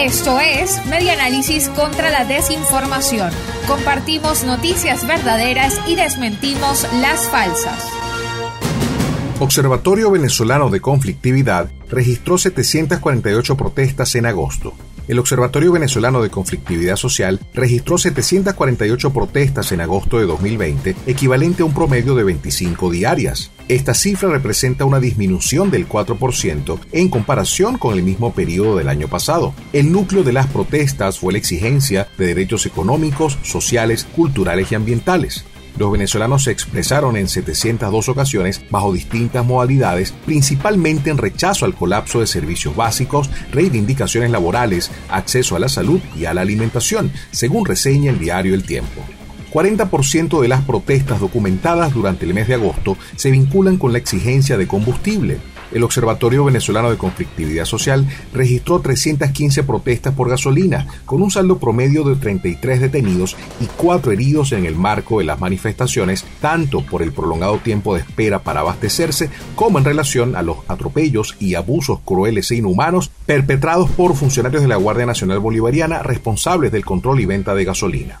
Esto es Media Análisis contra la Desinformación. Compartimos noticias verdaderas y desmentimos las falsas. Observatorio Venezolano de Conflictividad registró 748 protestas en agosto. El Observatorio Venezolano de Conflictividad Social registró 748 protestas en agosto de 2020, equivalente a un promedio de 25 diarias. Esta cifra representa una disminución del 4% en comparación con el mismo periodo del año pasado. El núcleo de las protestas fue la exigencia de derechos económicos, sociales, culturales y ambientales. Los venezolanos se expresaron en 702 ocasiones bajo distintas modalidades, principalmente en rechazo al colapso de servicios básicos, reivindicaciones laborales, acceso a la salud y a la alimentación, según reseña el diario El Tiempo. 40% de las protestas documentadas durante el mes de agosto se vinculan con la exigencia de combustible, el Observatorio Venezolano de Conflictividad Social registró 315 protestas por gasolina, con un saldo promedio de 33 detenidos y 4 heridos en el marco de las manifestaciones, tanto por el prolongado tiempo de espera para abastecerse como en relación a los atropellos y abusos crueles e inhumanos perpetrados por funcionarios de la Guardia Nacional Bolivariana responsables del control y venta de gasolina.